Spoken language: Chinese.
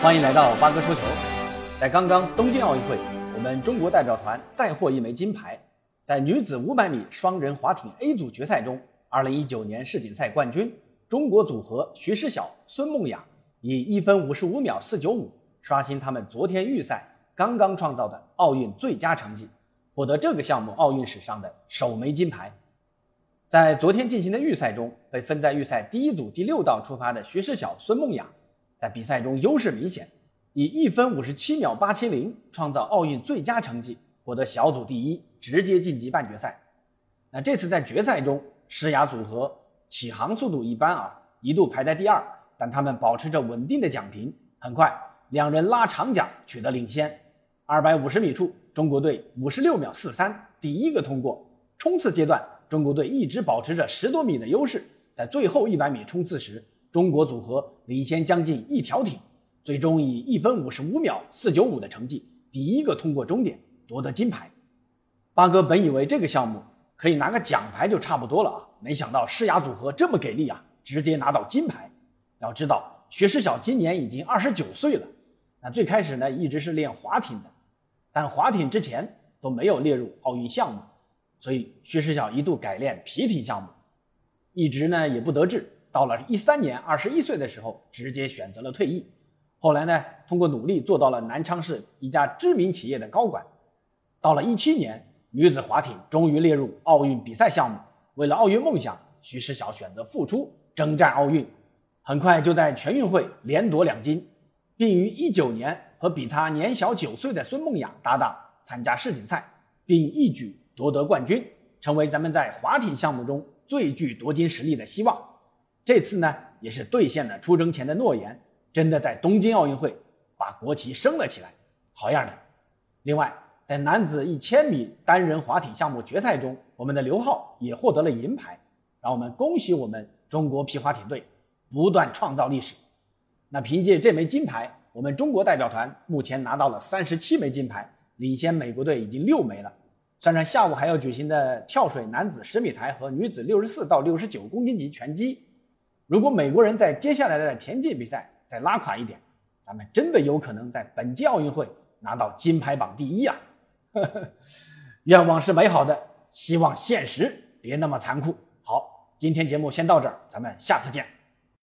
欢迎来到八哥说球。在刚刚东京奥运会，我们中国代表团再获一枚金牌。在女子500米双人滑艇 A 组决赛中，2019年世锦赛冠军中国组合徐诗晓、孙梦雅以1分55秒495刷新他们昨天预赛刚刚创造的奥运最佳成绩，获得这个项目奥运史上的首枚金牌。在昨天进行的预赛中，被分在预赛第一组第六道出发的徐诗晓、孙梦雅，在比赛中优势明显，以一分五十七秒八七零创造奥运最佳成绩，获得小组第一，直接晋级半决赛。那这次在决赛中，诗雅组合起航速度一般啊，一度排在第二，但他们保持着稳定的奖平，很快两人拉长奖取得领先。二百五十米处，中国队五十六秒四三第一个通过，冲刺阶段，中国队一直保持着十多米的优势，在最后一百米冲刺时，中国组合领先将近一条艇，最终以一分五十五秒四九五的成绩，第一个通过终点，夺得金牌。八哥本以为这个项目可以拿个奖牌就差不多了啊，没想到诗雅组合这么给力啊，直接拿到金牌。要知道，薛诗晓今年已经二十九岁了，那最开始呢一直是练滑艇的，但滑艇之前都没有列入奥运项目，所以薛诗晓一度改练皮艇项目，一直呢也不得志。到了一三年，二十一岁的时候，直接选择了退役。后来呢，通过努力做到了南昌市一家知名企业的高管。到了一七年，女子滑艇终于列入奥运比赛项目。为了奥运梦想，徐诗晓选择复出征战奥运，很快就在全运会连夺两金，并于一九年和比她年小九岁的孙梦雅搭档参加世锦赛，并一举夺得冠军，成为咱们在滑艇项目中最具夺金实力的希望。这次呢，也是兑现了出征前的诺言，真的在东京奥运会把国旗升了起来，好样的！另外，在男子一千米单人滑艇项目决赛中，我们的刘浩也获得了银牌，让我们恭喜我们中国皮划艇队不断创造历史。那凭借这枚金牌，我们中国代表团目前拿到了三十七枚金牌，领先美国队已经六枚了。算上下午还要举行的跳水男子十米台和女子六十四到六十九公斤级拳击。如果美国人在接下来的田径比赛再拉垮一点，咱们真的有可能在本届奥运会拿到金牌榜第一啊！愿望是美好的，希望现实别那么残酷。好，今天节目先到这儿，咱们下次见。